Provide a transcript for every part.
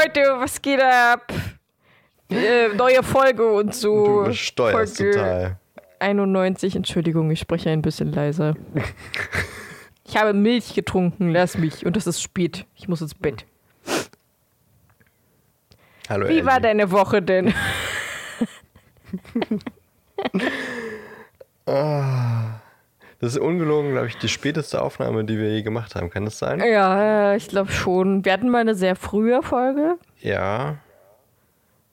Leute, was geht ab? Äh, neue Folge und so. Du übersteuerst Folge total. 91, Entschuldigung, ich spreche ein bisschen leiser. Ich habe Milch getrunken, lass mich. Und es ist spät. Ich muss ins Bett. Hallo Wie war Ellie. deine Woche denn? Das ist ungelogen, glaube ich, die späteste Aufnahme, die wir je gemacht haben. Kann das sein? Ja, äh, ich glaube schon. Wir hatten mal eine sehr frühe Folge. Ja,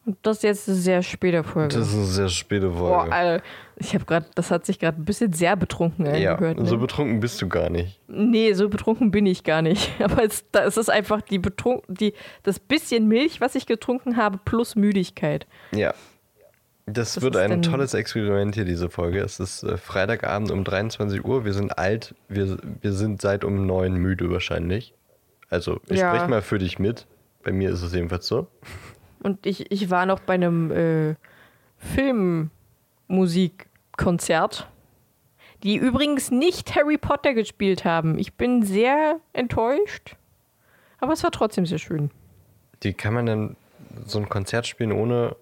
Und das ist jetzt eine sehr späte Folge. das ist eine sehr späte Boah, Folge. Alter, ich habe gerade, das hat sich gerade ein bisschen sehr betrunken ja, angehört. Ne? so betrunken bist du gar nicht. nee, so betrunken bin ich gar nicht. Aber es, es ist einfach die betrunk, die, das bisschen Milch, was ich getrunken habe, plus Müdigkeit. Ja. Das, Was wird ein denn- tolles Experiment hier, diese Folge. Es ist äh, Freitagabend um 23 Uhr. Wir sind alt. Wir, wir sind seit um 9 müde wahrscheinlich. Also, ich Ja. spreche mal für dich mit. Bei mir ist es jedenfalls so. Und ich, ich war noch bei einem äh, Filmmusikkonzert, die übrigens nicht Harry Potter gespielt haben. Ich bin sehr enttäuscht. Aber es war trotzdem sehr schön. Wie kann man denn so ein Konzert spielen ohne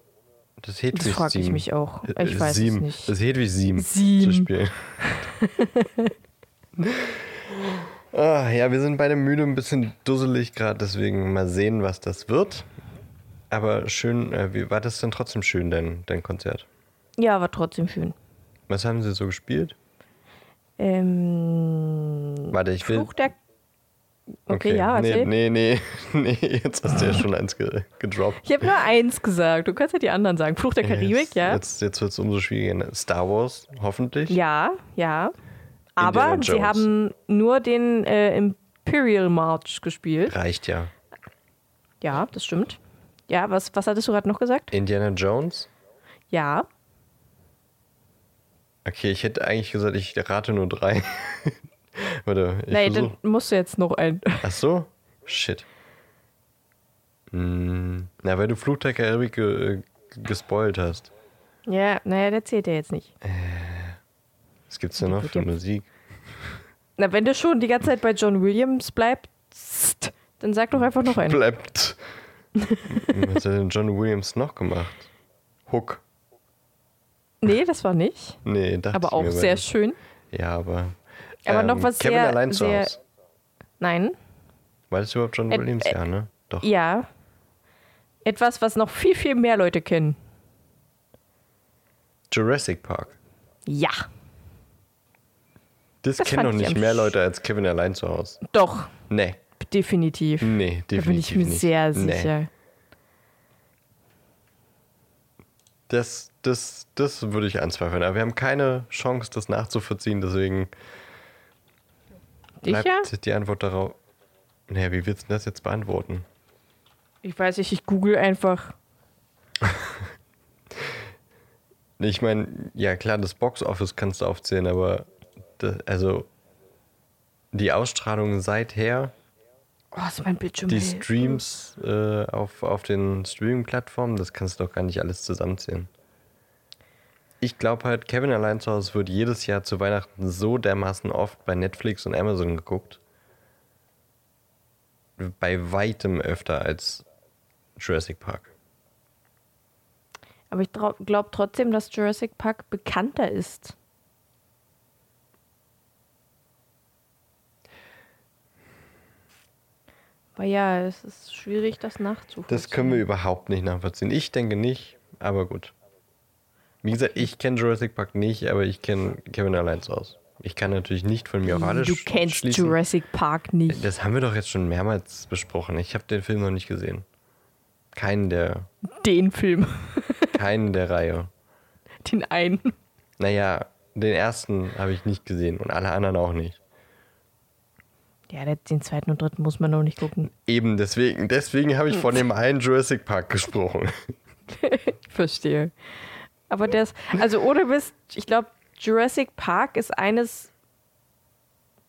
das Hedwig Das frage ich Sieben? mich auch. Äh, Ich weiß Sieben. es nicht. Das Hedwig 7 Sieben. zu spielen. ah, ja, wir sind beide müde, ein bisschen dusselig gerade, deswegen mal sehen, was das wird. Aber schön, äh, wie war das denn trotzdem schön, dein, dein Konzert? Ja, war trotzdem schön. Was haben sie so gespielt? Ähm, Warte, ich will. Fluch der. Okay, ja, nee, erzähl. nee, nee, nee, jetzt hast du ja schon eins ge gedroppt. Ich habe nur eins gesagt. Du kannst ja die anderen sagen. Fluch der Karibik, jetzt, ja. Jetzt, jetzt wird es umso schwieriger. Star Wars, hoffentlich. Ja, ja. Aber sie haben nur den äh, Imperial March gespielt. Reicht ja. Ja, das stimmt. Ja, was, was hattest du gerade noch gesagt? Indiana Jones? Ja. Okay, ich hätte eigentlich gesagt, ich rate nur drei. Warte, ich nee, versuch. dann musst du jetzt noch ein. Ach so? Shit. Hm, na, weil du der Karibik ge gespoilt hast. Ja, naja, der zählt ja jetzt nicht. Was gibt's denn noch für Musik? Na, wenn du schon die ganze Zeit bei John Williams bleibst, dann sag doch einfach noch einen. Bleibt. Was hat denn John Williams noch gemacht? Hook. Nee, das war nicht. Nee, dachte Aber auch sehr schön. Ja, aber. Aber ähm, noch was Kevin sehr- allein zu Hause. Nein. War das überhaupt John Williams? äh, ja, ne? Doch. Ja. Etwas, was noch viel, viel mehr Leute kennen. Jurassic Park. Ja. Das, Das kennen noch ich nicht mehr Leute als Kevin allein zu Hause. Doch, Nee, definitiv. nee, da bin definitiv ich mir nicht. sehr Nee. sicher. Das, das, das würde ich anzweifeln. Aber wir haben keine Chance, das nachzuvollziehen, deswegen Sicher? bleibt die Antwort darauf. Naja, wie willst du das jetzt beantworten? Ich weiß nicht, ich google einfach. Ich meine, ja klar, das Boxoffice kannst du aufzählen, aber das, also die Ausstrahlung seither, Oh, ist mein Bildschirm. die. Streams äh, auf, auf den Streaming-Plattformen, das kannst du doch gar nicht alles zusammenzählen. Ich glaube halt, Kevin allein zu Hause wird jedes Jahr zu Weihnachten so dermaßen oft bei Netflix und Amazon geguckt. Bei weitem öfter als Jurassic Park. Aber ich glaube trotzdem, dass Jurassic Park bekannter ist. Aber ja, es ist schwierig, das nachzuvollziehen. Das können wir überhaupt nicht nachvollziehen. Ich denke nicht, aber gut. Wie gesagt, ich kenne Jurassic Park nicht, aber ich kenne Kevin allein zu Hause. Ich kann natürlich nicht von mir auf alles Du kennst schließen. Jurassic Park nicht. Das haben wir doch jetzt schon mehrmals besprochen. Ich habe den Film noch nicht gesehen. Keinen der, Den Film. keinen der Reihe. Den einen. Naja, den ersten habe ich nicht gesehen und alle anderen auch nicht. Ja, den zweiten und dritten muss man noch nicht gucken. Eben deswegen, deswegen habe ich von dem einen Jurassic Park gesprochen. Ich verstehe. Aber das, also ohne Mist, ich glaube, Jurassic Park ist eines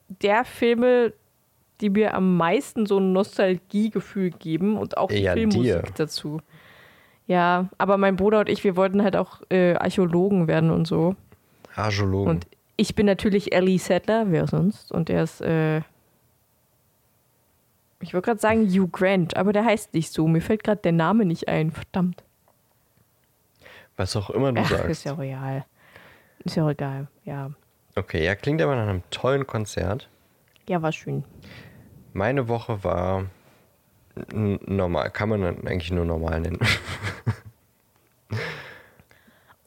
der Filme, die mir am meisten so ein Nostalgiegefühl geben und auch die Ja, Filmmusik dir. dazu. Ja, aber mein Bruder und ich, wir wollten halt auch äh, Archäologen werden und so. Archäologen. Und ich bin natürlich Ellie Settler, wer sonst? Und er ist äh, Ich wollte gerade sagen Hugh Grant, aber der heißt nicht so. Mir fällt gerade der Name nicht ein. Verdammt. Was auch immer du Ach, sagst. ist ja egal. Ist ja egal. Ja. Okay, ja, klingt aber nach einem tollen Konzert. Ja, war schön. Meine Woche war normal, kann man eigentlich nur normal nennen.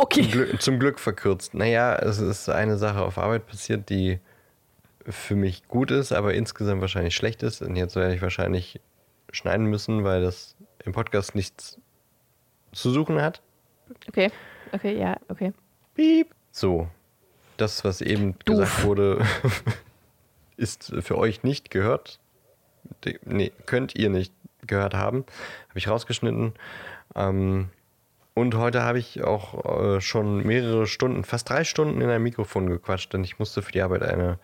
Okay. Zum Glück, zum Glück verkürzt. Naja, es ist eine Sache auf Arbeit passiert, die für mich gut ist, aber insgesamt wahrscheinlich schlecht ist. Und jetzt werde ich wahrscheinlich schneiden müssen, weil das im Podcast nichts zu suchen hat. Okay. Okay, ja, okay. Piep. So, das, was eben Doof. gesagt wurde, ist für euch nicht gehört. Nee, könnt ihr nicht gehört haben. Habe ich rausgeschnitten. Ähm, und heute habe ich auch äh, schon mehrere Stunden, fast drei Stunden in ein Mikrofon gequatscht, denn ich musste für die Arbeit eine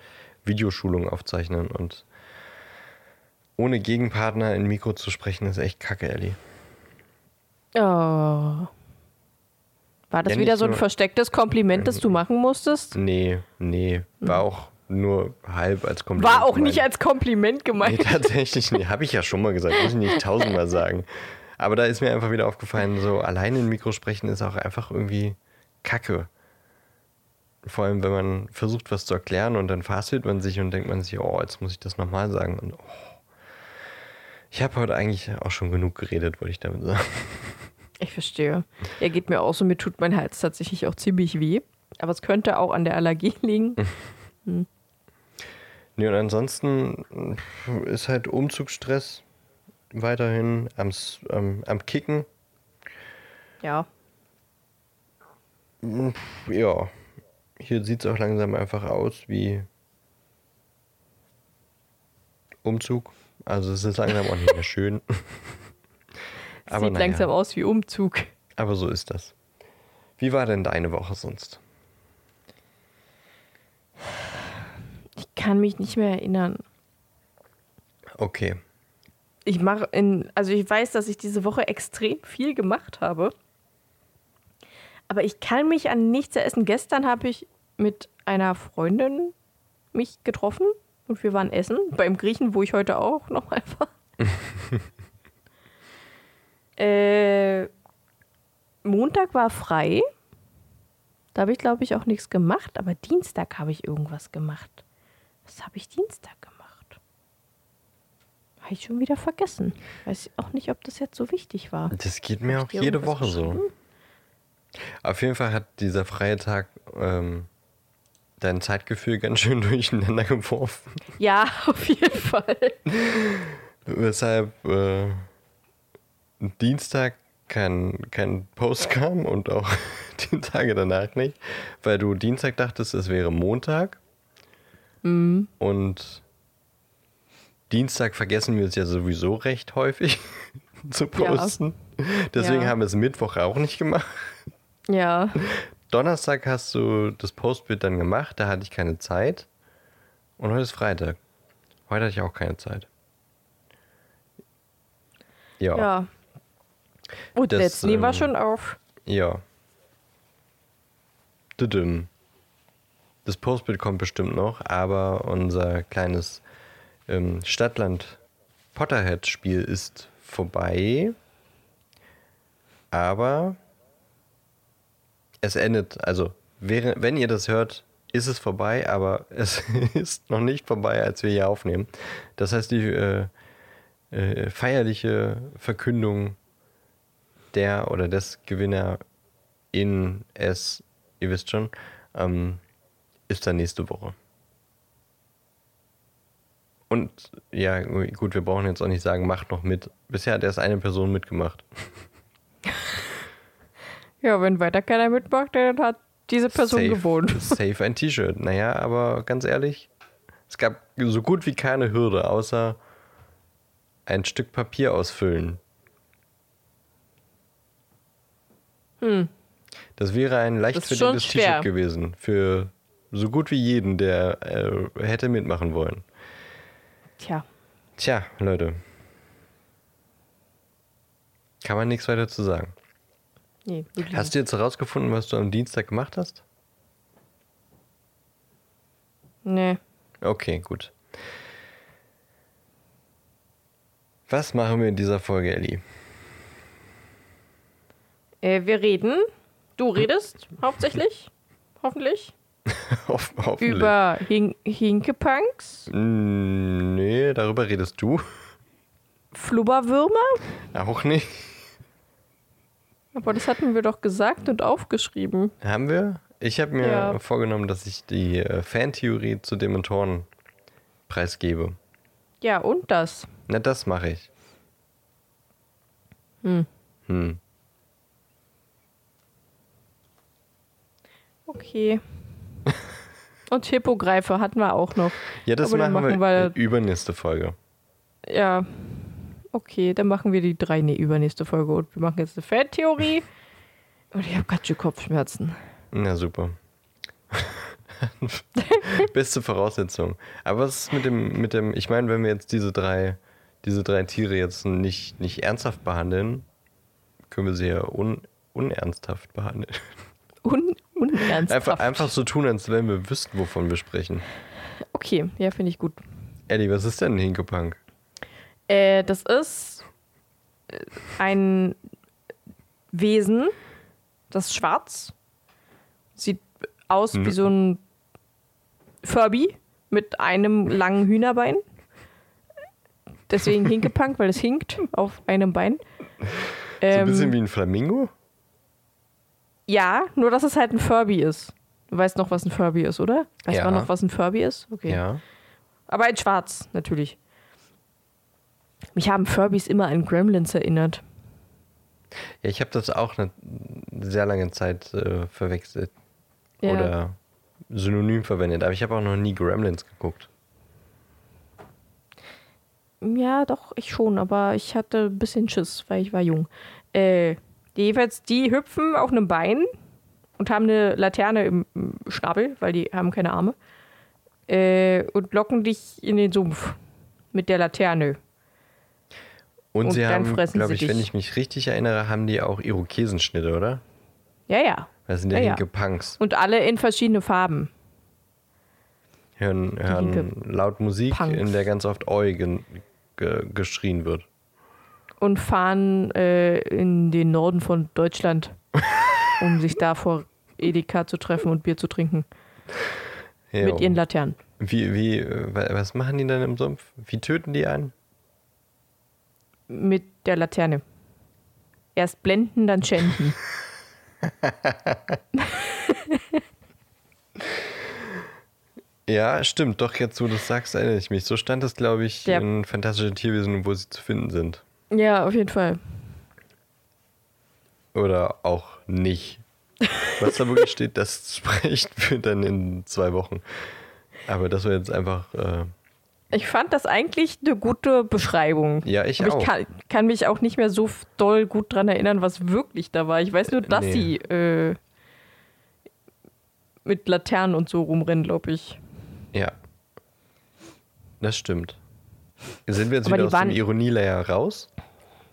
Videoschulung aufzeichnen. Und ohne Gegenpartner in Mikro zu sprechen, ist echt kacke, Ellie. Oh. War das Ja, wieder nicht so ein verstecktes Kompliment, das du machen musstest? Nee, nee, war auch nur halb als Kompliment. War auch nicht gemeint. als Kompliment Nee, gemeint. tatsächlich nicht. Habe ich ja schon mal gesagt. Muss ich nicht tausendmal sagen. Aber da ist mir einfach wieder aufgefallen, so alleine im Mikro sprechen ist auch einfach irgendwie Kacke. Vor allem, wenn man versucht, was zu erklären und dann fastelt man sich und denkt man sich, oh, jetzt muss ich das nochmal sagen. Und oh. Ich habe heute eigentlich auch schon genug geredet, wollte ich damit sagen. Ich verstehe. Ja, geht mir auch so. Mir tut mein Hals tatsächlich auch ziemlich weh. Aber es könnte auch an der Allergie liegen. Nee, und ansonsten ist halt Umzugsstress weiterhin am, am, am Kicken. Ja. Ja, hier sieht es auch langsam einfach aus wie Umzug. Also es ist langsam auch nicht mehr schön. aber Sieht naja, langsam aus wie Umzug. aber so ist das. Wie war denn deine Woche sonst? Ich kann mich nicht mehr erinnern. Okay. Ich mache in, also ich weiß, dass ich diese Woche extrem viel gemacht habe. Aber ich kann mich an nichts erinnern. Gestern habe ich mit einer Freundin mich getroffen und wir waren essen beim Griechen, wo ich heute auch nochmal war. äh, Montag war frei. Da habe ich, glaube ich, auch nichts gemacht. Aber Dienstag habe ich irgendwas gemacht. Was habe ich Dienstag gemacht? Habe ich schon wieder vergessen. Weiß auch nicht, ob das jetzt so wichtig war. Das geht mir auch jede Woche so. Auf jeden Fall hat dieser freie Tag ähm, dein Zeitgefühl ganz schön durcheinander geworfen. Ja, auf jeden Fall. Weshalb äh, Dienstag kein, kein Post kam und auch die Tage danach nicht, weil du Dienstag dachtest, es wäre Montag. Und Dienstag vergessen wir es ja sowieso recht häufig zu Ja. posten. Deswegen Ja. haben wir es Mittwoch auch nicht gemacht. Ja. Donnerstag hast du das Postbild dann gemacht, da hatte ich keine Zeit. Und heute ist Freitag. Heute hatte ich auch keine Zeit. Ja. Ja. Gut, Das, jetzt nehmen wir ähm, schon auf. Ja. Das Postbild kommt bestimmt noch, aber unser kleines ähm, Stadtland Potterhead-Spiel ist vorbei. Aber es endet, also wäre, wenn ihr das hört, ist es vorbei, aber es ist noch nicht vorbei, als wir hier aufnehmen. Das heißt, die äh, äh, feierliche Verkündung der oder des Gewinner in es, ihr wisst schon, ähm, ist dann nächste Woche. Und ja, gut, wir brauchen jetzt auch nicht sagen, macht noch mit. Bisher hat erst eine Person mitgemacht. Ja, wenn weiter keiner mitmacht, dann hat diese Person safe, gewonnen. Safe ein T-Shirt. Naja, aber ganz ehrlich, es gab so gut wie keine Hürde, außer ein Stück Papier ausfüllen. Hm. Das wäre ein leicht verdientes. T-Shirt gewesen. Für so gut wie jeden, der äh, hätte mitmachen wollen. Tja. Tja, Leute. Kann man nichts weiter zu sagen. Nee, Hast du jetzt herausgefunden, was du am Dienstag gemacht hast? Nee. Okay, gut. Was machen wir in dieser Folge, Ellie? Äh, wir reden. Du redest hauptsächlich. Hoffentlich. Hoff hoffentlich. Über Hin Hinkepunks, Mm, Nee, darüber redest du. Flubberwürmer. Auch nicht. Aber das hatten wir doch gesagt und aufgeschrieben. Haben wir? Ich habe mir Ja. vorgenommen, dass ich die äh, Fantheorie zu Dementoren preisgebe. Ja, und das. Na, das mache ich. Hm. Hm. Okay. Und Hippogreife hatten wir auch noch. Ja, das machen, machen wir wir- übernächste Folge. Ja. Okay, dann machen wir die drei, nee, übernächste Folge. Und wir machen jetzt eine Fantheorie. Und ich habe ganz schön Kopfschmerzen. Na super. Beste Voraussetzung. Aber was ist mit dem, mit dem, ich meine, wenn wir jetzt diese drei, diese drei Tiere jetzt nicht, nicht ernsthaft behandeln, können wir sie ja un, unernsthaft behandeln. Un unernsthaft. Einfach, einfach so tun, als wenn wir wüssten, wovon wir sprechen. Okay, ja, finde ich gut. Eddie, was ist denn ein Hinkepunk? Äh, das ist äh, ein Wesen, das ist schwarz. Sieht aus Hm. wie so ein Furby mit einem langen Hühnerbein. Deswegen Hinkepunk, weil es hinkt auf einem Bein. So Ähm, ein bisschen wie ein Flamingo? Ja, nur dass es halt ein Furby ist. Du weißt noch, was ein Furby ist, oder? Weißt Ja. du noch, was ein Furby ist? Okay. Ja. Aber in schwarz, natürlich. Mich haben Furbys immer an Gremlins erinnert. Ja, ich habe das auch eine sehr lange Zeit äh, verwechselt. Ja. Oder synonym verwendet. Aber ich habe auch noch nie Gremlins geguckt. Ja, doch, ich schon, aber ich hatte ein bisschen Schiss, weil ich war jung. Äh, jedenfalls, die hüpfen auf einem Bein und haben eine Laterne im Schnabel, weil die haben keine Arme. Äh, und locken dich in den Sumpf mit der Laterne. Und, Und sie haben, fressen glaube ich, wenn dich. ich mich richtig erinnere, haben die auch Irokesenschnitte, oder? Ja, ja. Das sind ja, Ja, ja. Hinke-Punks. Und alle in verschiedene Farben. Hören, hören laut Musik, Punks. in der ganz oft Oi gen, ge, geschrien wird. Und fahren äh, in den Norden von Deutschland, um sich da vor Edeka zu treffen und Bier zu trinken. Ja, Mit ihren Laternen. wie, wie, wa- was machen die dann im Sumpf? Wie töten die einen? Mit der Laterne. Erst blenden, dann schänden. Ja, stimmt. Doch, jetzt, wo du es sagst, erinnere ich mich. So stand es, glaube ich, Ja. in Fantastische Tierwesen, wo sie zu finden sind. Ja, auf jeden Fall. Oder auch nicht. Was da wirklich steht, das spricht für dann in zwei Wochen. Aber das war jetzt einfach. Äh, Ich fand das eigentlich eine gute Beschreibung. ja, ich Aber auch. ich kann, kann mich auch nicht mehr so doll gut dran erinnern, was wirklich da war. Ich weiß nur, dass Nee. sie äh, mit Laternen und so rumrennen, glaube ich. Ja. Das stimmt. Sind wir jetzt Aber wieder aus waren- dem Ironielayer raus?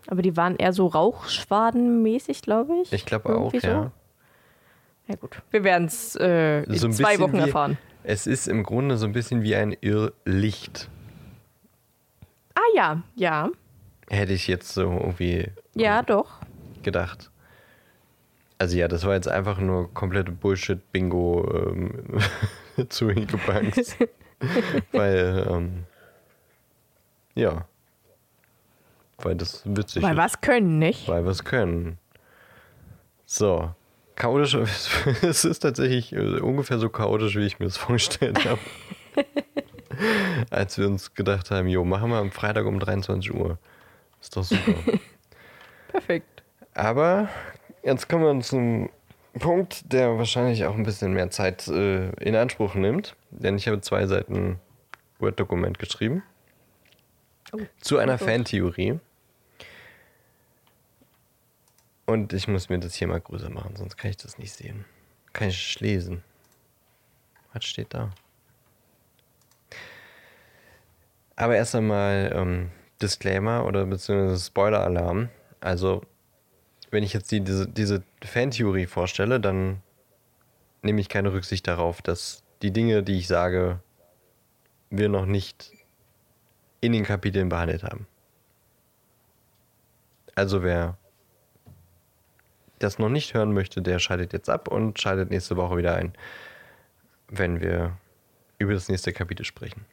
Aber die waren eher so Rauchschwadenmäßig, glaube ich. Ich glaube auch, so. ja. Ja gut, wir werden es äh, in So ein zwei Wochen wie- erfahren. Es ist im Grunde so ein bisschen wie ein Irrlicht. Ah ja, ja, Hätte ich jetzt so irgendwie ja doch. gedacht. Also ja, das war jetzt einfach nur komplette Bullshit-Bingo ähm, zu Hinkepunks. Weil, ähm, ja. Weil das witzig Weil ist. was können, nicht? Weil es können. So. Chaotisch, es ist tatsächlich äh, ungefähr so chaotisch, wie ich mir das vorgestellt habe. Als wir uns gedacht haben, jo, machen wir am Freitag um 23 Uhr. Ist doch super. Perfekt. Aber jetzt kommen wir zum Punkt, der wahrscheinlich auch ein bisschen mehr Zeit äh, in Anspruch nimmt. Denn ich habe zwei Seiten Word-Dokument geschrieben. Oh, zu einer. Fantheorie. Und ich muss mir das hier mal größer machen, sonst kann ich das nicht sehen. Kann ich lesen. Was steht da? Aber erst einmal ähm, Disclaimer oder beziehungsweise Spoiler-Alarm. Also, wenn ich jetzt die, diese, diese Fantheorie vorstelle, dann nehme ich keine Rücksicht darauf, dass die Dinge, die ich sage, wir noch nicht in den Kapiteln behandelt haben. Also wer das noch nicht hören möchte, der schaltet jetzt ab und schaltet nächste Woche wieder ein, wenn wir über das nächste Kapitel sprechen.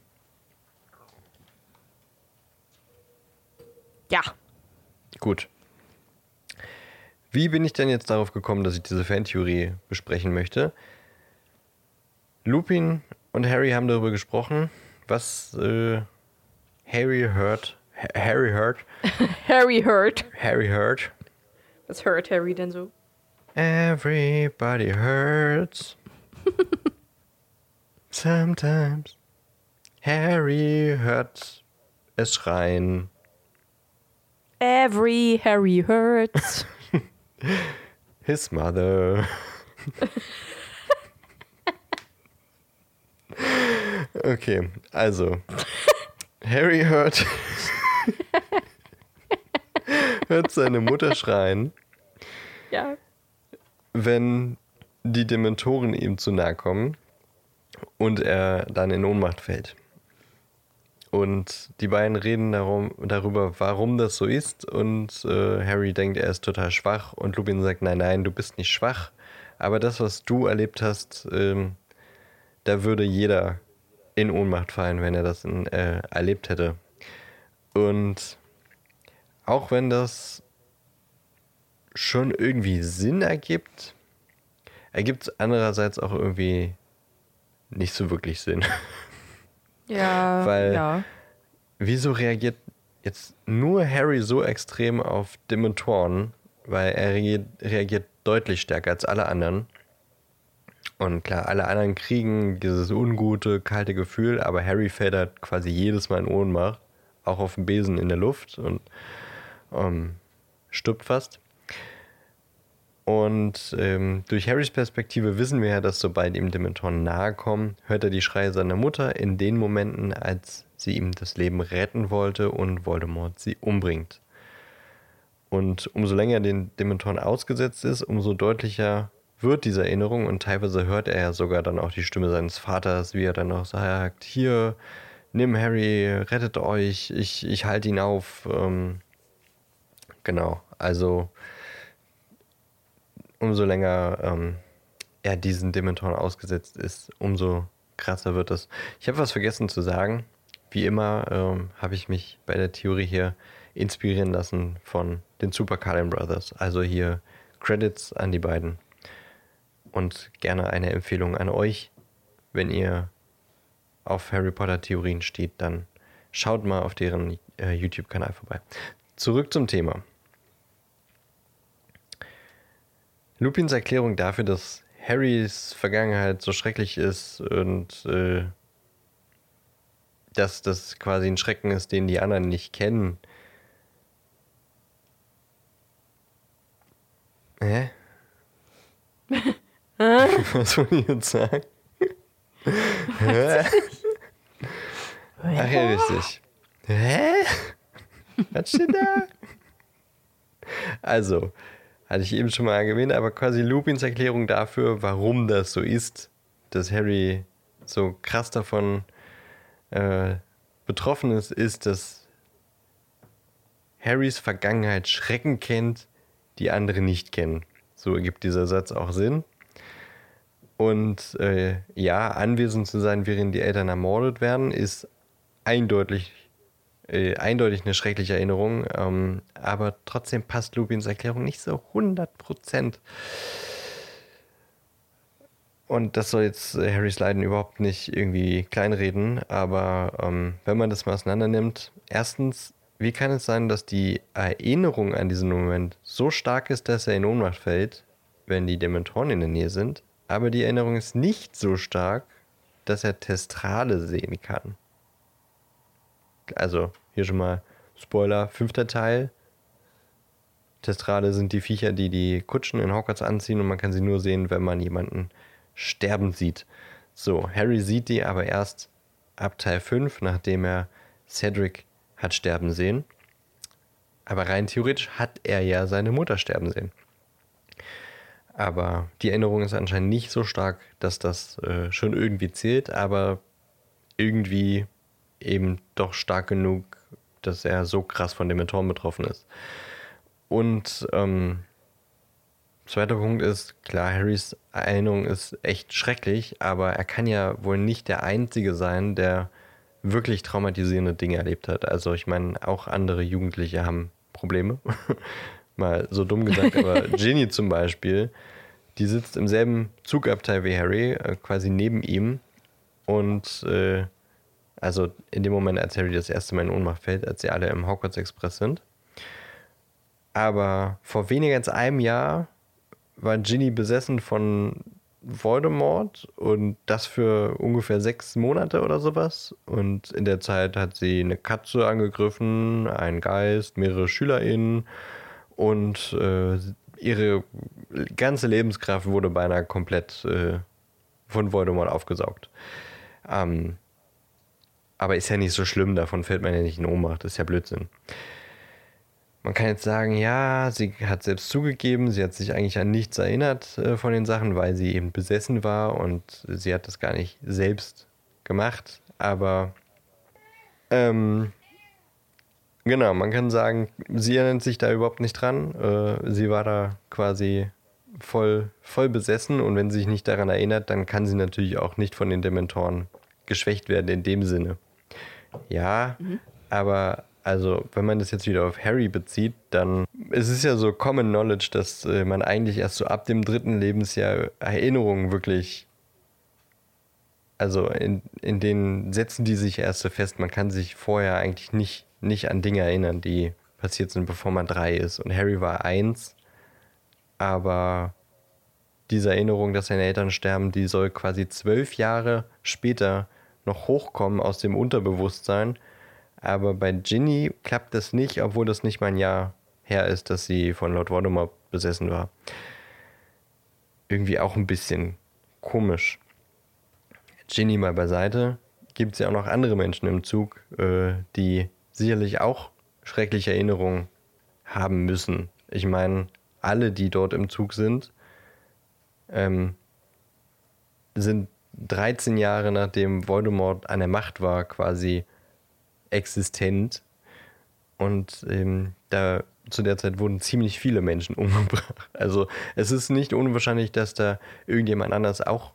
Ja. Gut. Wie bin ich denn jetzt darauf gekommen, dass ich diese Fantheorie besprechen möchte? Lupin und Harry haben darüber gesprochen, was äh, Harry hört. Harry hört. Harry hurt. Harry hört. Was hört Harry denn so? Everybody hurts. Sometimes. Harry hört es schreien. Every Harry hurts. His mother. okay, also. Harry hört, hört seine Mutter schreien, ja. wenn die Dementoren ihm zu nahe kommen und er dann in Ohnmacht fällt. Und die beiden reden darum, darüber, warum das so ist. Und äh, Harry denkt, er ist total schwach. Und Lupin sagt, nein, nein, du bist nicht schwach. Aber das, was du erlebt hast, ähm, da würde jeder in Ohnmacht fallen, wenn er das in, äh, erlebt hätte. Und auch wenn das schon irgendwie Sinn ergibt, ergibt es andererseits auch irgendwie nicht so wirklich Sinn. Ja, Weil ja. wieso reagiert jetzt nur Harry so extrem auf Dementoren? Weil er reagiert, reagiert deutlich stärker als alle anderen. Und klar, alle anderen kriegen dieses ungute, kalte Gefühl, aber Harry halt quasi jedes Mal in Ohnmacht, auch auf dem Besen in der Luft und ähm, stirbt fast. Und ähm, durch Harrys Perspektive wissen wir ja, dass sobald ihm Dementoren nahe kommen, hört er die Schreie seiner Mutter in den Momenten, als sie ihm das Leben retten wollte und Voldemort sie umbringt. Und umso länger den Dementoren ausgesetzt ist, umso deutlicher wird diese Erinnerung und teilweise hört er ja sogar dann auch die Stimme seines Vaters, wie er dann auch sagt, hier, nimm Harry, rettet euch, ich, ich halte ihn auf. Ähm, genau, also umso länger ähm, er diesen Dementoren ausgesetzt ist, umso krasser wird das. Ich habe was vergessen zu sagen. Wie immer ähm, habe ich mich bei der Theorie hier inspirieren lassen von den Super Cullen Brothers. Also hier Credits an die beiden. Und gerne eine Empfehlung an euch, wenn ihr auf Harry Potter Theorien steht, dann schaut mal auf deren äh, YouTube-Kanal vorbei. Zurück zum Thema. Lupins Erklärung dafür, dass Harrys Vergangenheit so schrecklich ist und äh, dass das quasi ein Schrecken ist, den die anderen nicht kennen. Hä? Was soll ich jetzt sagen? Hä? Ach ja, richtig. Hä? Was steht da? Also, hatte ich eben schon mal erwähnt, aber quasi Lupins Erklärung dafür, warum das so ist, dass Harry so krass davon äh, betroffen ist, ist, dass Harrys Vergangenheit Schrecken kennt, die andere nicht kennen. So ergibt dieser Satz auch Sinn. Und äh, ja, anwesend zu sein, während die Eltern ermordet werden, ist eindeutig, äh, eindeutig eine schreckliche Erinnerung. Ähm, aber trotzdem passt Lupins Erklärung nicht so 100 Prozent. Und das soll jetzt äh, Harrys Leiden überhaupt nicht irgendwie kleinreden, aber ähm, wenn man das mal auseinander nimmt, erstens, wie kann es sein, dass die Erinnerung an diesen Moment so stark ist, dass er in Ohnmacht fällt, wenn die Dementoren in der Nähe sind, aber die Erinnerung ist nicht so stark, dass er Testrale sehen kann. Also, hier schon mal Spoiler, fünfter Teil. Testrale sind die Viecher, die die Kutschen in Hogwarts anziehen und man kann sie nur sehen, wenn man jemanden sterben sieht. So, Harry sieht die aber erst ab Teil 5, nachdem er Cedric hat sterben sehen. Aber rein theoretisch hat er ja seine Mutter sterben sehen. Aber die Erinnerung ist anscheinend nicht so stark, dass das äh, schon irgendwie zählt, aber irgendwie eben doch stark genug, dass er so krass von dem Dementoren betroffen ist. Und ähm, zweiter Punkt ist, klar, Harrys Erinnerung ist echt schrecklich, aber er kann ja wohl nicht der Einzige sein, der wirklich traumatisierende Dinge erlebt hat. Also ich meine, auch andere Jugendliche haben Probleme. Mal so dumm gesagt, aber Ginny zum Beispiel, die sitzt im selben Zugabteil wie Harry, äh, quasi neben ihm. Und äh, also in dem Moment, als Harry das erste Mal in Ohnmacht fällt, als sie alle im Hogwarts Express sind. Aber vor weniger als einem Jahr war Ginny besessen von Voldemort und das für ungefähr sechs Monate oder sowas. Und in der Zeit hat sie eine Katze angegriffen, einen Geist, mehrere SchülerInnen und äh, ihre ganze Lebenskraft wurde beinahe komplett äh, von Voldemort aufgesaugt. Ähm, aber ist ja nicht so schlimm, davon fällt man ja nicht in Ohnmacht, ist ja Blödsinn. Man kann jetzt sagen, ja, sie hat selbst zugegeben, sie hat sich eigentlich an nichts erinnert äh, von den Sachen, weil sie eben besessen war und sie hat das gar nicht selbst gemacht. Aber ähm, genau, man kann sagen, sie erinnert sich da überhaupt nicht dran. Äh, sie war da quasi voll, voll besessen und wenn sie sich nicht daran erinnert, dann kann sie natürlich auch nicht von den Dementoren geschwächt werden in dem Sinne. Ja, mhm. aber also wenn man das jetzt wieder auf Harry bezieht, dann es ist ja so Common Knowledge, dass äh, man eigentlich erst so ab dem dritten Lebensjahr Erinnerungen wirklich, also in, in den setzen die sich erst so fest. Man kann sich vorher eigentlich nicht, nicht an Dinge erinnern, die passiert sind, bevor man drei ist. Und Harry war eins, aber diese Erinnerung, dass seine Eltern sterben, die soll quasi zwölf Jahre später noch hochkommen aus dem Unterbewusstsein aber bei Ginny klappt das nicht, obwohl das nicht mal ein Jahr her ist, dass sie von Lord Voldemort besessen war. Irgendwie auch ein bisschen komisch. Ginny mal beiseite. Gibt es ja auch noch andere Menschen im Zug, äh, die sicherlich auch schreckliche Erinnerungen haben müssen. Ich meine, alle, die dort im Zug sind, ähm, sind 13 Jahre nachdem Voldemort an der Macht war, quasi existent. Und ähm, da zu der Zeit wurden ziemlich viele Menschen umgebracht. Also es ist nicht unwahrscheinlich, dass da irgendjemand anders auch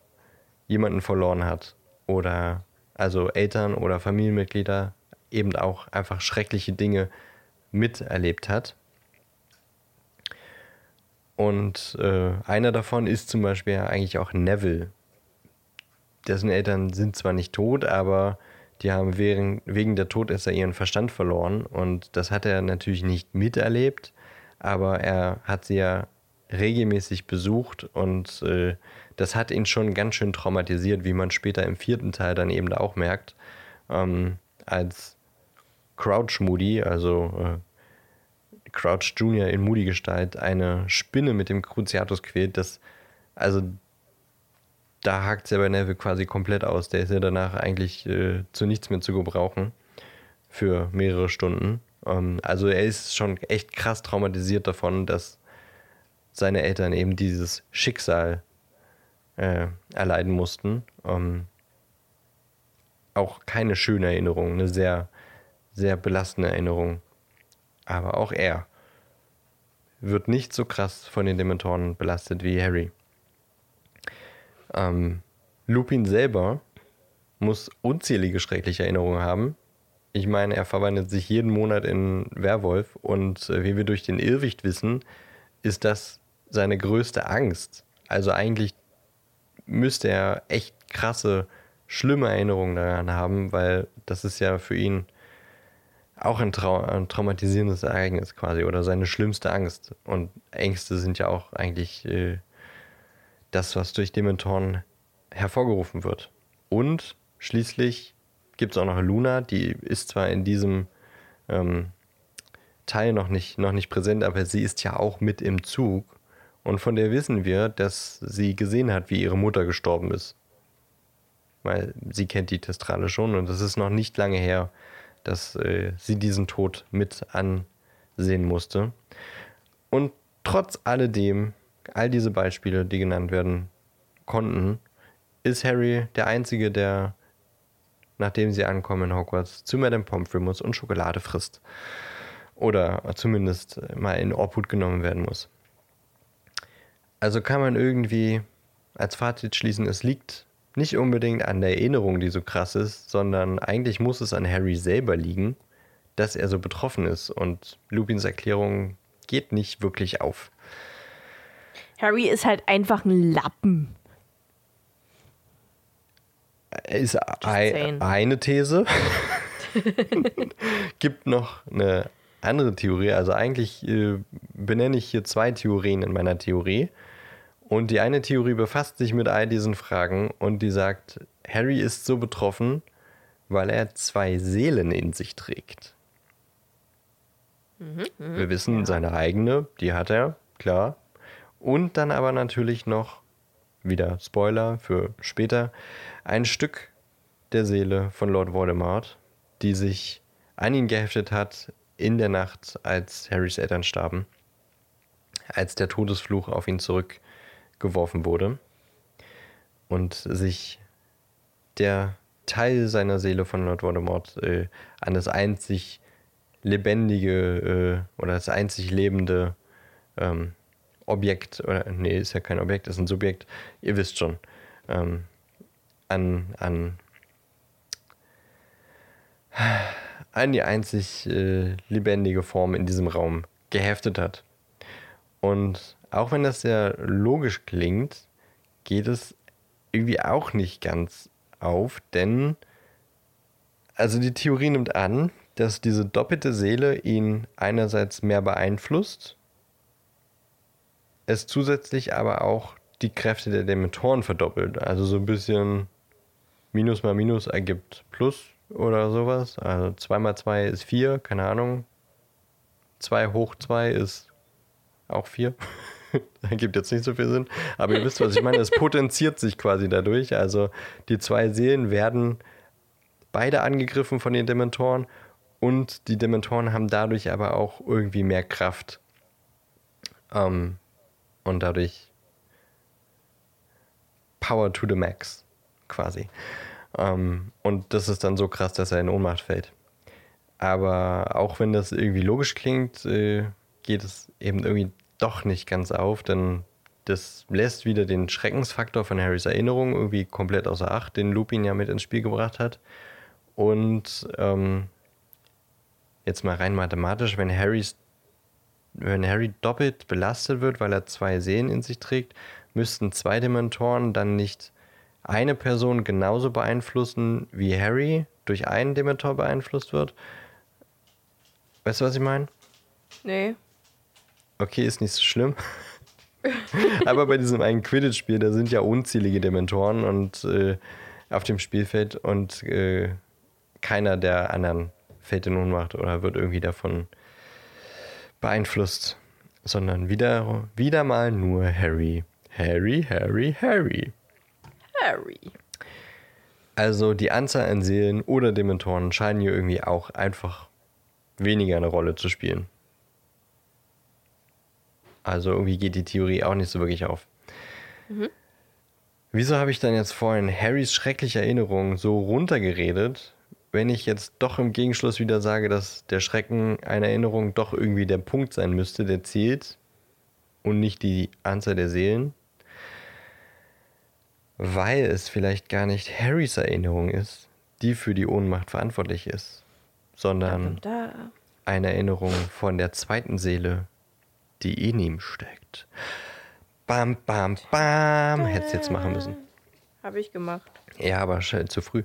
jemanden verloren hat. Oder also Eltern oder Familienmitglieder eben auch einfach schreckliche Dinge miterlebt hat. Und äh, einer davon ist zum Beispiel eigentlich auch Neville. Dessen Eltern sind zwar nicht tot, aber die haben wegen, wegen der Todesser ihren Verstand verloren und das hat er natürlich nicht miterlebt, aber er hat sie ja regelmäßig besucht und äh, das hat ihn schon ganz schön traumatisiert, wie man später im vierten Teil dann eben auch merkt, ähm, als Crouch Moody, also äh, Crouch Junior in Moody-Gestalt, eine Spinne mit dem Cruciatus quält, das, also da hakt es ja bei Neville quasi komplett aus. Der ist ja danach eigentlich äh, zu nichts mehr zu gebrauchen für mehrere Stunden. Ähm, also er ist schon echt krass traumatisiert davon, dass seine Eltern eben dieses Schicksal äh, erleiden mussten. Ähm, auch keine schöne Erinnerung, eine sehr, sehr belastende Erinnerung. Aber auch er wird nicht so krass von den Dementoren belastet wie Harry. Ähm, Lupin selber muss unzählige schreckliche Erinnerungen haben. Ich meine, er verwandelt sich jeden Monat in Werwolf und äh, wie wir durch den Irrwicht wissen, ist das seine größte Angst. Also eigentlich müsste er echt krasse, schlimme Erinnerungen daran haben, weil das ist ja für ihn auch ein, Trau ein traumatisierendes Ereignis quasi oder seine schlimmste Angst. Und Ängste sind ja auch eigentlich äh, das, was durch Dementoren hervorgerufen wird. Und schließlich gibt es auch noch Luna, die ist zwar in diesem ähm, Teil noch nicht, noch nicht präsent, aber sie ist ja auch mit im Zug. Und von der wissen wir, dass sie gesehen hat, wie ihre Mutter gestorben ist. Weil sie kennt die Testrale schon und es ist noch nicht lange her, dass äh, sie diesen Tod mit ansehen musste. Und trotz alledem all diese Beispiele, die genannt werden konnten, ist Harry der Einzige, der, nachdem sie ankommen in Hogwarts, zu Madame Pomfrey muss und Schokolade frisst. Oder zumindest mal in Obhut genommen werden muss. Also kann man irgendwie als Fazit schließen, es liegt nicht unbedingt an der Erinnerung, die so krass ist, sondern eigentlich muss es an Harry selber liegen, dass er so betroffen ist. Und Lupins Erklärung geht nicht wirklich auf. Harry ist halt einfach ein Lappen. Ist ein, eine These. Gibt noch eine andere Theorie. Also eigentlich äh, benenne ich hier zwei Theorien in meiner Theorie. Und die eine Theorie befasst sich mit all diesen Fragen und die sagt, Harry ist so betroffen, weil er zwei Seelen in sich trägt. Mhm, mh, Wir wissen, ja. seine eigene, die hat er, klar. Und dann aber natürlich noch, wieder Spoiler für später, ein Stück der Seele von Lord Voldemort, die sich an ihn geheftet hat in der Nacht, als Harrys Eltern starben, als der Todesfluch auf ihn zurückgeworfen wurde und sich der Teil seiner Seele von Lord Voldemort äh, an das einzig lebendige äh, oder das einzig lebende ähm, Objekt, oder nee, ist ja kein Objekt, ist ein Subjekt, ihr wisst schon, ähm, an, an, an die einzig äh, lebendige Form in diesem Raum geheftet hat. Und auch wenn das sehr logisch klingt, geht es irgendwie auch nicht ganz auf, denn also die Theorie nimmt an, dass diese doppelte Seele ihn einerseits mehr beeinflusst, es zusätzlich aber auch die Kräfte der Dementoren verdoppelt. Also so ein bisschen Minus mal Minus ergibt Plus oder sowas. Also 2 mal 2 ist 4, keine Ahnung. 2 hoch 2 ist auch 4. Ergibt jetzt nicht so viel Sinn. Aber ihr wisst, was ich meine. Es potenziert sich quasi dadurch. Also die zwei Seelen werden beide angegriffen von den Dementoren und die Dementoren haben dadurch aber auch irgendwie mehr Kraft. Ähm, und dadurch Power to the Max, quasi. Ähm, und das ist dann so krass, dass er in Ohnmacht fällt. Aber auch wenn das irgendwie logisch klingt, äh, geht es eben irgendwie doch nicht ganz auf, denn das lässt wieder den Schreckensfaktor von Harrys Erinnerung irgendwie komplett außer Acht, den Lupin ja mit ins Spiel gebracht hat. Und ähm, jetzt mal rein mathematisch, wenn Harrys wenn Harry doppelt belastet wird, weil er zwei Seelen in sich trägt, müssten zwei Dementoren dann nicht eine Person genauso beeinflussen, wie Harry durch einen Dementor beeinflusst wird? Weißt du, was ich meine? Nee. Okay, ist nicht so schlimm. Aber bei diesem einen Quidditch-Spiel, da sind ja unzählige Dementoren und äh, auf dem Spielfeld und äh, keiner der anderen fällt in Ohnmacht oder wird irgendwie davon beeinflusst, sondern wieder, wieder mal nur Harry. Harry, Harry, Harry. Harry. Also die Anzahl an Seelen oder Dementoren scheinen hier irgendwie auch einfach weniger eine Rolle zu spielen. Also irgendwie geht die Theorie auch nicht so wirklich auf. Mhm. Wieso habe ich dann jetzt vorhin Harrys schreckliche Erinnerung so runtergeredet, wenn ich jetzt doch im Gegenschluss wieder sage, dass der Schrecken einer Erinnerung doch irgendwie der Punkt sein müsste, der zählt und nicht die Anzahl der Seelen, weil es vielleicht gar nicht Harrys Erinnerung ist, die für die Ohnmacht verantwortlich ist, sondern eine Erinnerung von der zweiten Seele, die in ihm steckt. Bam, bam, bam. Hättest jetzt machen müssen. Habe ich gemacht. Ja, aber zu früh.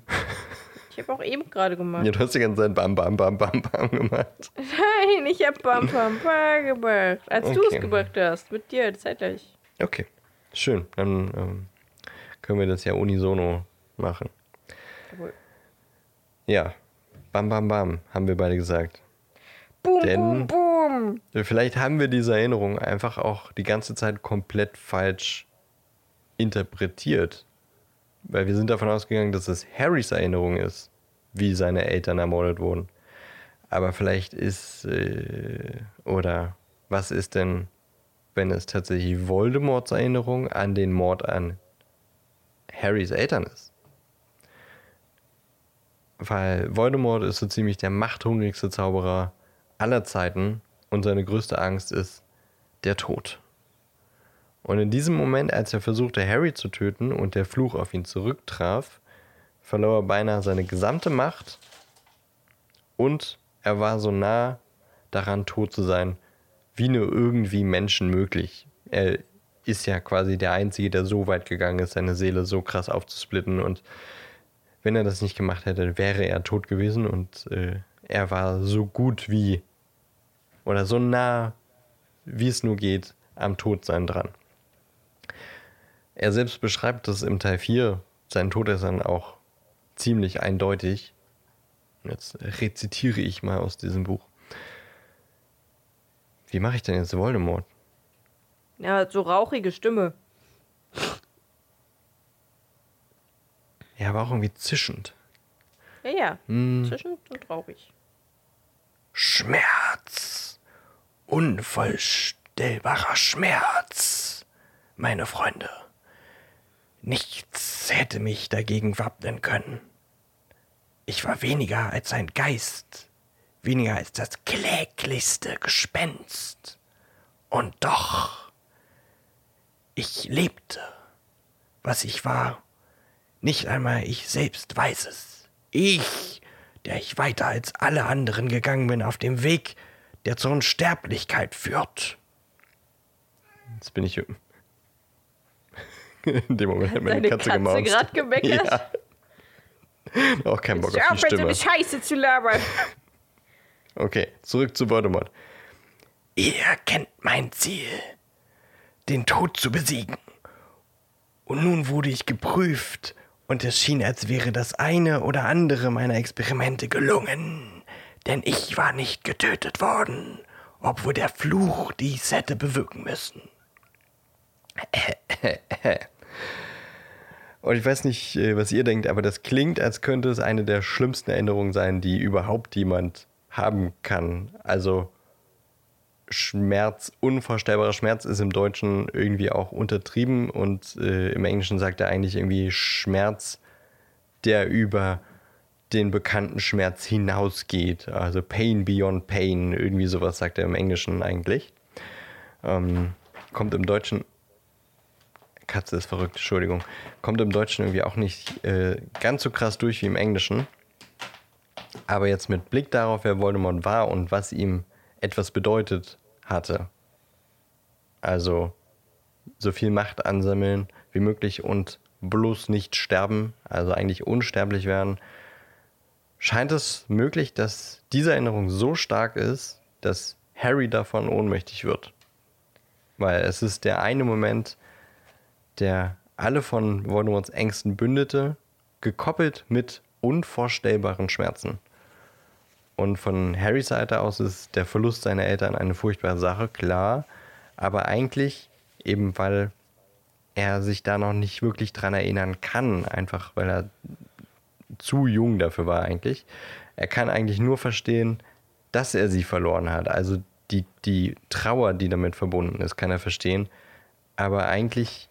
Ich habe auch eben gerade gemacht. Ja, du hast die ganze Zeit Bam, Bam, Bam, Bam, Bam gemacht. Nein, ich habe Bam, Bam, Bam gemacht. Als okay. du es gemacht hast. Mit dir, zeitgleich. Okay. Schön. Dann ähm, können wir das ja unisono machen. Jawohl. Ja. Bam, Bam, Bam, haben wir beide gesagt. Boom, Denn boom, boom. Vielleicht haben wir diese Erinnerung einfach auch die ganze Zeit komplett falsch interpretiert. Weil wir sind davon ausgegangen, dass es Harrys Erinnerung ist, wie seine Eltern ermordet wurden. Aber vielleicht ist, äh, oder was ist denn, wenn es tatsächlich Voldemorts Erinnerung an den Mord an Harrys Eltern ist? Weil Voldemort ist so ziemlich der machthungrigste Zauberer aller Zeiten und seine größte Angst ist der Tod. Und in diesem Moment, als er versuchte, Harry zu töten und der Fluch auf ihn zurücktraf, verlor er beinahe seine gesamte Macht und er war so nah daran, tot zu sein, wie nur irgendwie Menschen möglich. Er ist ja quasi der Einzige, der so weit gegangen ist, seine Seele so krass aufzusplitten und wenn er das nicht gemacht hätte, wäre er tot gewesen und äh, er war so gut wie oder so nah, wie es nur geht, am Todsein dran. Er selbst beschreibt das im Teil 4, sein Tod ist dann auch ziemlich eindeutig. Jetzt rezitiere ich mal aus diesem Buch. Wie mache ich denn jetzt Voldemort? Ja, so rauchige Stimme. Ja, aber auch irgendwie zischend. Ja, ja. Hm. Zischend und rauchig. Schmerz. Unvorstellbarer Schmerz. Meine Freunde. Nichts hätte mich dagegen wappnen können. Ich war weniger als ein Geist, weniger als das kläglichste Gespenst. Und doch, ich lebte. Was ich war, nicht einmal ich selbst weiß es. Ich, der ich weiter als alle anderen gegangen bin auf dem Weg, der zur Unsterblichkeit führt. Jetzt bin ich in dem Moment hat meine Katze, Katze gemaust. gerade gemeckert. Ja. Auch kein Bock Hör auf die Stimme. eine Scheiße zu labern. Okay, zurück zu Voldemort. Ihr kennt mein Ziel, den Tod zu besiegen. Und nun wurde ich geprüft und es schien, als wäre das eine oder andere meiner Experimente gelungen. Denn ich war nicht getötet worden, obwohl der Fluch dies hätte bewirken müssen. Und ich weiß nicht, äh, was ihr denkt, aber das klingt, als könnte es eine der schlimmsten Erinnerungen sein, die überhaupt jemand haben kann. Also Schmerz, unvorstellbarer Schmerz ist im Deutschen irgendwie auch untertrieben und äh, im Englischen sagt er eigentlich irgendwie Schmerz, der über den bekannten Schmerz hinausgeht. Also Pain beyond Pain, irgendwie sowas sagt er im Englischen eigentlich. Ähm, kommt im Deutschen Katze ist verrückt, Entschuldigung. Kommt im Deutschen irgendwie auch nicht äh, ganz so krass durch wie im Englischen. Aber jetzt mit Blick darauf, wer Voldemort war und was ihm etwas bedeutet hatte. Also so viel Macht ansammeln wie möglich und bloß nicht sterben, also eigentlich unsterblich werden, scheint es möglich, dass diese Erinnerung so stark ist, dass Harry davon ohnmächtig wird. Weil es ist der eine Moment, der alle von Voldemorts Ängsten bündete, gekoppelt mit unvorstellbaren Schmerzen. Und von Harrys Seite aus ist der Verlust seiner Eltern eine furchtbare Sache, klar, aber eigentlich eben weil er sich da noch nicht wirklich dran erinnern kann, einfach weil er zu jung dafür war eigentlich. Er kann eigentlich nur verstehen, dass er sie verloren hat. Also die, die Trauer, die damit verbunden ist, kann er verstehen. Aber eigentlich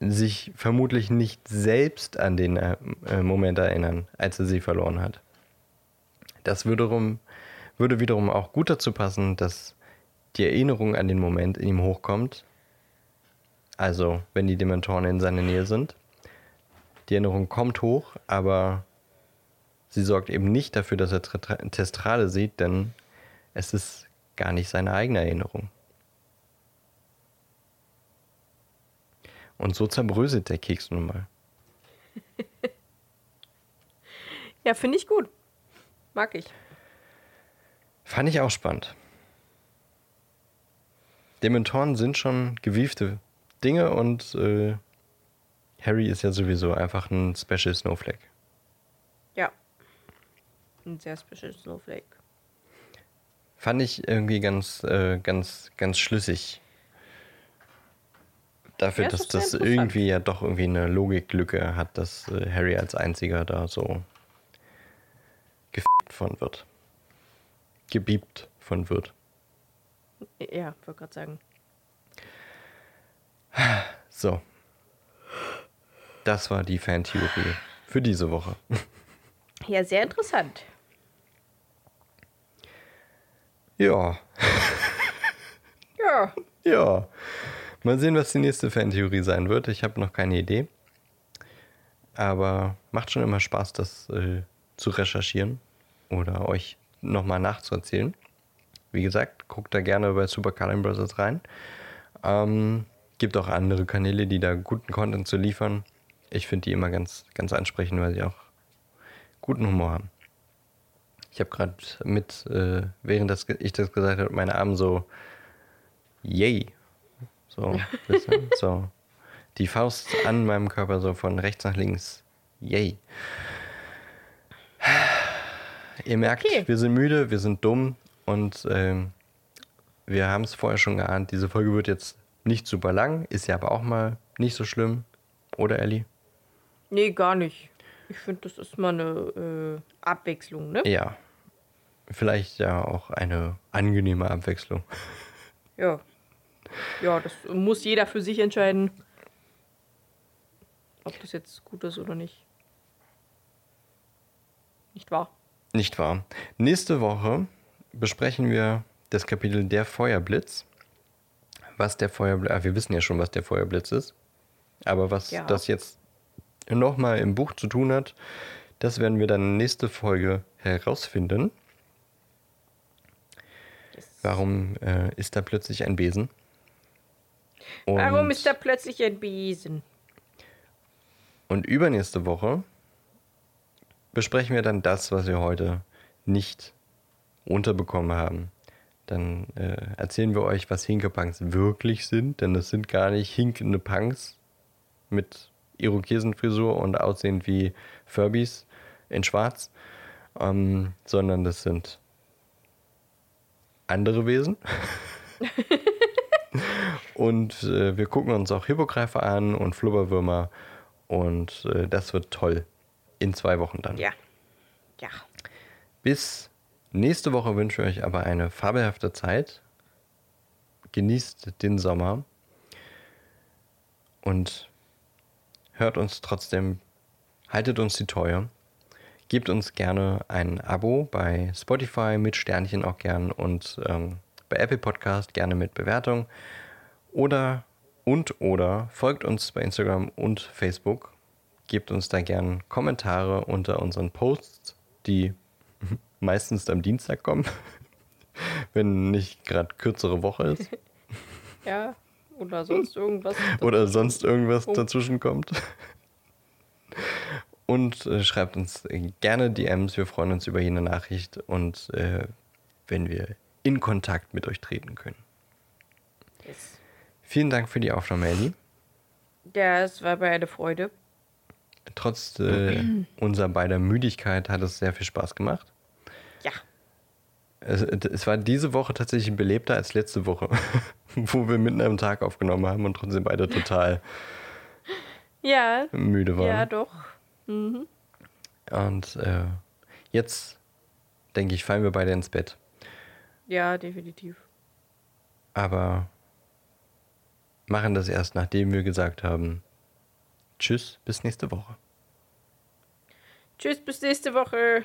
sich vermutlich nicht selbst an den äh, äh, Moment erinnern, als er sie verloren hat. Das wiederum, würde wiederum auch gut dazu passen, dass die Erinnerung an den Moment in ihm hochkommt. Also, wenn die Dementoren in seiner Nähe sind. Die Erinnerung kommt hoch, aber sie sorgt eben nicht dafür, dass er Tra- Testrale sieht, denn es ist gar nicht seine eigene Erinnerung. Und so zerbröselt der Keks nun mal. Ja, finde ich gut. Mag ich. Fand ich auch spannend. Dementoren sind schon gewiefte Dinge und äh, Harry ist ja sowieso einfach ein Special Snowflake. Ja. Ein sehr special Snowflake. Fand ich irgendwie ganz, äh, ganz, ganz schlüssig. Dafür, Ja, das dass das irgendwie ja doch irgendwie eine Logiklücke hat, dass äh, Harry als einziger da so gefickt von wird. Gebiebt von wird. Ja, wollte gerade sagen. So. Das war die Fantheorie für diese Woche. Ja, sehr interessant. Ja. Ja. Ja. Mal sehen, was die nächste Fantheorie sein wird. Ich habe noch keine Idee. Aber macht schon immer Spaß, das äh, zu recherchieren oder euch nochmal nachzuerzählen. Wie gesagt, guckt da gerne bei Super Carlin Brothers rein. Ähm, gibt auch andere Kanäle, die da guten Content zu liefern. Ich finde die immer ganz, ganz ansprechend, weil sie auch guten Humor haben. Ich habe gerade mit, äh, während das, ich das gesagt habe, meine Arme so, yay. So, bisschen, so. Die Faust an meinem Körper so von rechts nach links. Yay. Ihr merkt, Okay. wir sind müde, wir sind dumm und ähm, wir haben es vorher schon geahnt. Diese Folge wird jetzt nicht super lang, ist ja aber auch mal nicht so schlimm. Oder, Ellie? Nee, gar nicht. Ich finde, das ist mal eine äh, Abwechslung, ne? Ja. Vielleicht ja auch eine angenehme Abwechslung. Ja. Ja, das muss jeder für sich entscheiden, ob das jetzt gut ist oder nicht. Nicht wahr? Nicht wahr? Nächste Woche besprechen wir das Kapitel Der Feuerblitz. Was der Feuerblitz, ah, wir wissen ja schon, was der Feuerblitz ist. Aber was Ja. das jetzt nochmal im Buch zu tun hat, das werden wir dann nächste Folge herausfinden. Warum äh, ist da plötzlich ein Besen? Warum Und- ist da plötzlich ein Besen? Und übernächste Woche besprechen wir dann das, was wir heute nicht unterbekommen haben. Dann äh, erzählen wir euch, was Hinkepunks wirklich sind, denn das sind gar nicht hinkende Punks mit Irokesenfrisur und aussehend wie Furbies in schwarz, ähm, sondern das sind andere Wesen. und äh, wir gucken uns auch Hippogreifer an und Flubberwürmer und äh, das wird toll. In zwei Wochen dann. Ja. Ja. Bis nächste Woche wünsche ich euch aber eine fabelhafte Zeit. Genießt den Sommer und hört uns trotzdem, haltet uns die Treue. Gebt uns gerne ein Abo bei Spotify mit Sternchen auch gern und ähm, bei Apple Podcast gerne mit Bewertung. Oder und oder folgt uns bei Instagram und Facebook. Gebt uns da gern Kommentare unter unseren Posts, die meistens am Dienstag kommen, wenn nicht gerade kürzere Woche ist Ja. Oder sonst irgendwas. oder sonst irgendwas Oh. dazwischen kommt. Und äh, schreibt uns äh, gerne DMs, wir freuen uns über jede Nachricht und äh, wenn wir in Kontakt mit euch treten können. Yes. Vielen Dank für die Aufnahme, Ellie. Das war mir eine Freude. Trotz äh, unserer beider Müdigkeit hat es sehr viel Spaß gemacht. Es, es war diese Woche tatsächlich belebter als letzte Woche, wo wir mitten am Tag aufgenommen haben und trotzdem beide total Ja. müde waren. Ja, doch. Mhm. Und äh, jetzt, denke ich, fallen wir beide ins Bett. Ja, definitiv. Aber machen das erst, nachdem wir gesagt haben, tschüss, bis nächste Woche. Tschüss, bis nächste Woche.